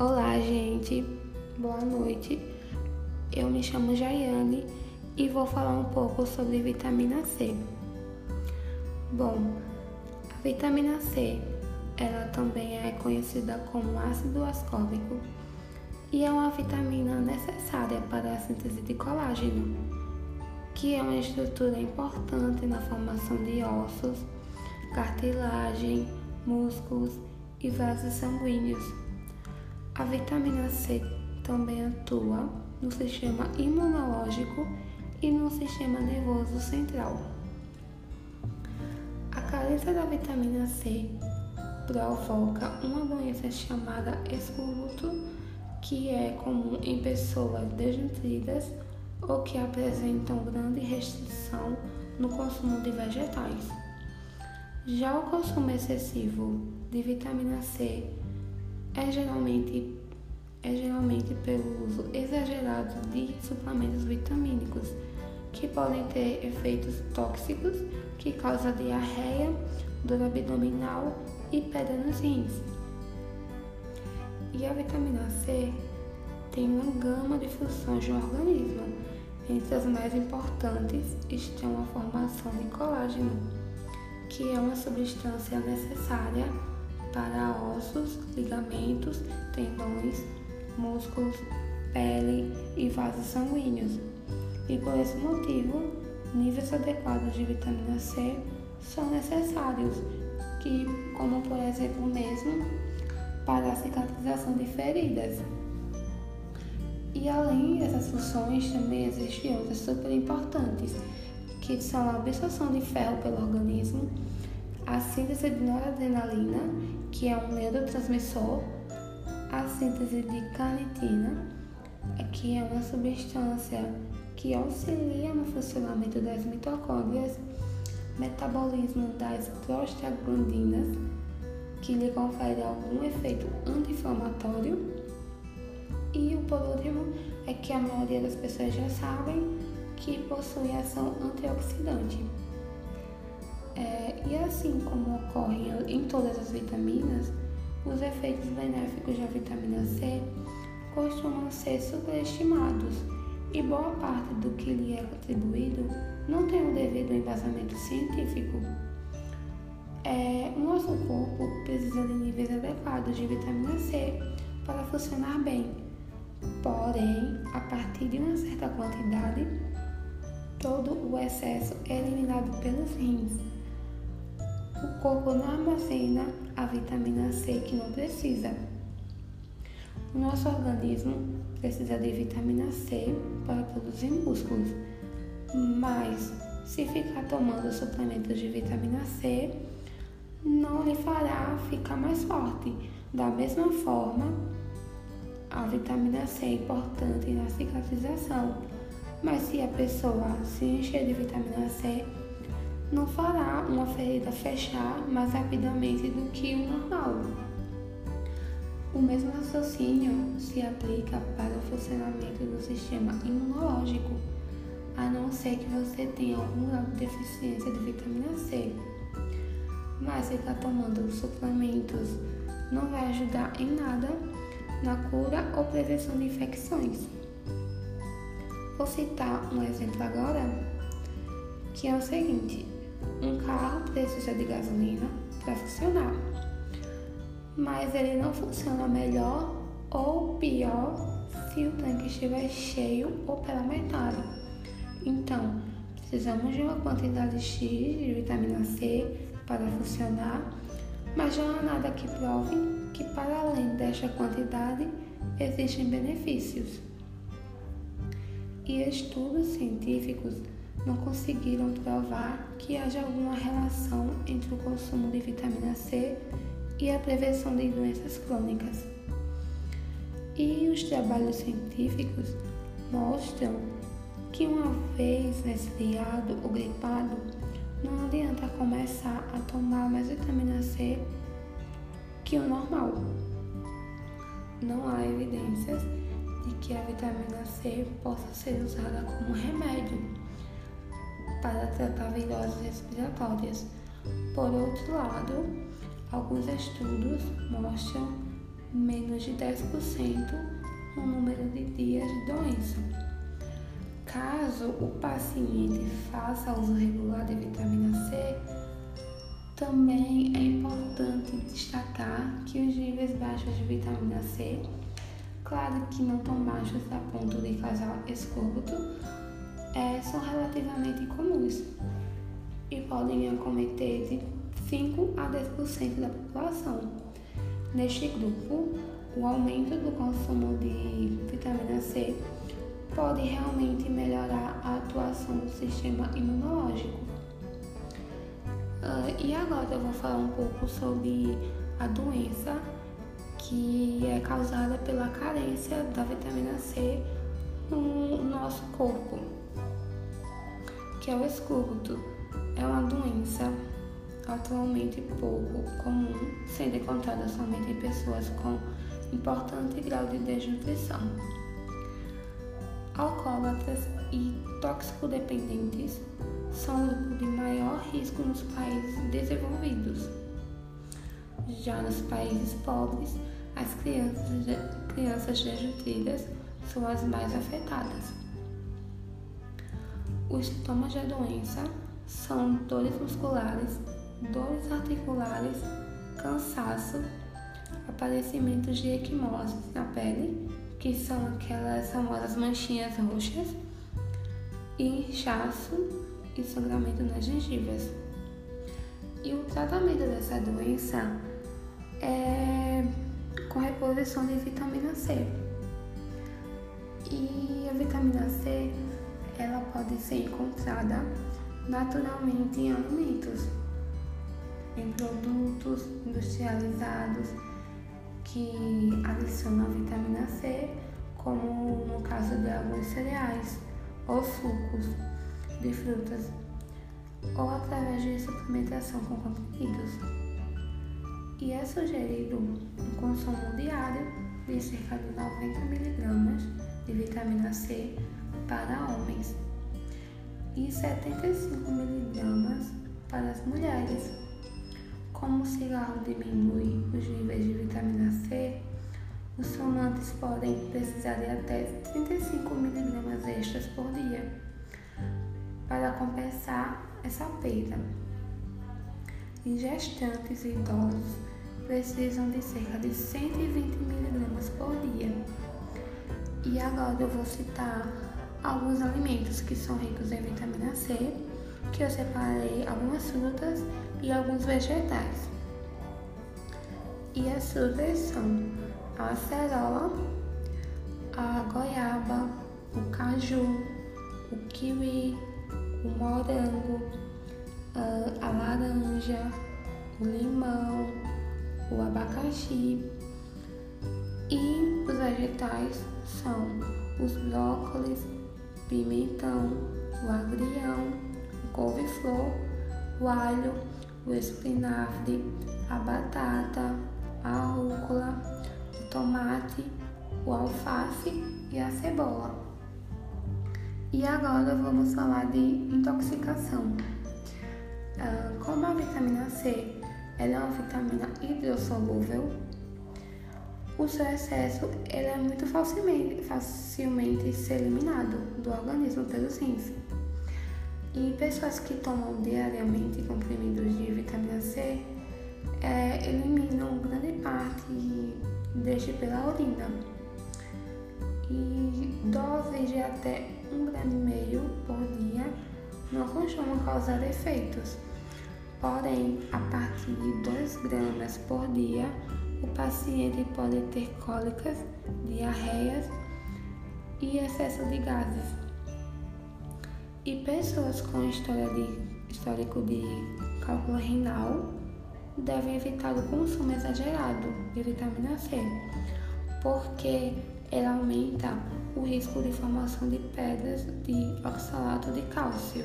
Olá, gente. Boa noite. Eu me chamo Jaiane e vou falar um pouco sobre vitamina C. Bom, a vitamina C, ela também é conhecida como ácido ascórbico e é uma vitamina necessária para a síntese de colágeno, que é uma estrutura importante na formação de ossos, cartilagem, músculos e vasos sanguíneos. A vitamina C também atua no sistema imunológico e no sistema nervoso central. A carência da vitamina C provoca uma doença chamada escorbuto, que é comum em pessoas desnutridas ou que apresentam grande restrição no consumo de vegetais. Já o consumo excessivo de vitamina C é geralmente, é geralmente pelo uso exagerado de suplementos vitamínicos, que podem ter efeitos tóxicos que causam diarreia, dor abdominal e pedra nos rins. E a vitamina C tem uma gama de funções no organismo. Entre as mais importantes estão a formação de colágeno, que é uma substância necessária para ossos, ligamentos, tendões, músculos, pele e vasos sanguíneos. E por esse motivo, níveis adequados de vitamina C são necessários, que, como por exemplo mesmo para a cicatrização de feridas. E além dessas funções, também existem outras super importantes, que são a absorção de ferro pelo organismo, a síntese de noradrenalina, que é um neurotransmissor, a síntese de carnitina, que é uma substância que auxilia no funcionamento das mitocôndrias, metabolismo das prostaglandinas, que lhe confere algum efeito anti-inflamatório. E o por último é que a maioria das pessoas já sabem que possui ação antioxidante. É, e assim como ocorre em todas as vitaminas, os efeitos benéficos da vitamina C costumam ser superestimados e boa parte do que lhe é atribuído não tem o devido embasamento científico. É, o nosso corpo precisa de níveis adequados de vitamina C para funcionar bem, porém, a partir de uma certa quantidade, todo o excesso é eliminado pelos rins o corpo não armazena a vitamina C que não precisa. O nosso organismo precisa de vitamina C para produzir músculos, mas se ficar tomando suplementos de vitamina C, não lhe fará ficar mais forte. Da mesma forma, a vitamina C é importante na cicatrização, mas se a pessoa se encher de vitamina C, não fará uma ferida fechar mais rapidamente do que o normal. O mesmo raciocínio se aplica para o funcionamento do sistema imunológico, a não ser que você tenha algum de deficiência de vitamina C. Mas ficar tomando suplementos não vai ajudar em nada na cura ou prevenção de infecções. Vou citar um exemplo agora, que é o seguinte: precisa de gasolina para funcionar, mas ele não funciona melhor ou pior se o tanque estiver cheio ou pela metade. Então, precisamos de uma quantidade X de vitamina C para funcionar, mas não há nada que prove que para além desta quantidade existem benefícios. E estudos científicos não conseguiram provar que haja alguma relação entre o consumo de vitamina C e a prevenção de doenças crônicas. E os trabalhos científicos mostram que uma vez resfriado ou gripado, não adianta começar a tomar mais vitamina C que o normal. Não há evidências de que a vitamina C possa ser usada como remédio para tratar viroses respiratórias. Por outro lado, alguns estudos mostram menos de 10% no número de dias de doença. Caso o paciente faça uso regular de vitamina C, também é importante destacar que os níveis baixos de vitamina C, claro que não tão baixos a ponto de causar escórbuto, é, são relativamente comuns e podem acometer de 5 a 10% da população. Neste grupo, o aumento do consumo de vitamina C pode realmente melhorar a atuação do sistema imunológico. Uh, e agora eu vou falar um pouco sobre a doença que é causada pela carência da vitamina C no nosso corpo, que é o escúrbuto. É uma doença atualmente pouco comum, sendo encontrada somente em pessoas com importante grau de desnutrição. Alcoólatras e toxicodependentes são o grupo de maior risco nos países desenvolvidos. Já nos países pobres, as crianças, crianças desnutridas são as mais afetadas. Os sintomas da doença são dores musculares, dores articulares, cansaço, aparecimentos de equimoses na pele, que são aquelas famosas manchinhas roxas, e inchaço e sangramento nas gengivas. E o tratamento dessa doença é com reposição de vitamina C. E a vitamina C, ela pode ser encontrada naturalmente em alimentos, em produtos industrializados que adicionam vitamina C, como no caso de alguns cereais ou sucos de frutas, ou através de suplementação com comprimidos. E é sugerido um consumo diário de cerca de 90 mg de vitamina C para homens e 75 mg para as mulheres. Como o cigarro diminui os níveis de vitamina C, os fumantes podem precisar de até 35 mg extras por dia para compensar essa perda. E gestantes e idosos precisam de cerca de 120 mg por dia. E agora eu vou citar alguns alimentos que são ricos em vitamina C, que eu separei algumas frutas e alguns vegetais. E as frutas são a acerola, a goiaba, o caju, o kiwi, o morango, a laranja, o limão, o abacaxi. E os vegetais são os brócolis, pimentão, o agrião, o couve-flor, o alho, o espinafre, a batata, a rúcula, o tomate, o alface e a cebola. E agora vamos falar de intoxicação. Ah, como a vitamina C ela é uma vitamina hidrossolúvel, o seu excesso ele é muito facilmente, facilmente eliminado do organismo pelos rins. E pessoas que tomam diariamente comprimidos de vitamina C é, eliminam grande parte deste pela urina. E doses de até um grama e meio por dia não costumam causar efeitos. Porém, a partir de 2 gramas por dia, o paciente pode ter cólicas, diarreias e excesso de gases. E pessoas com história de, histórico de cálculo renal devem evitar o consumo exagerado de vitamina C, porque ela aumenta o risco de formação de pedras de oxalato de cálcio.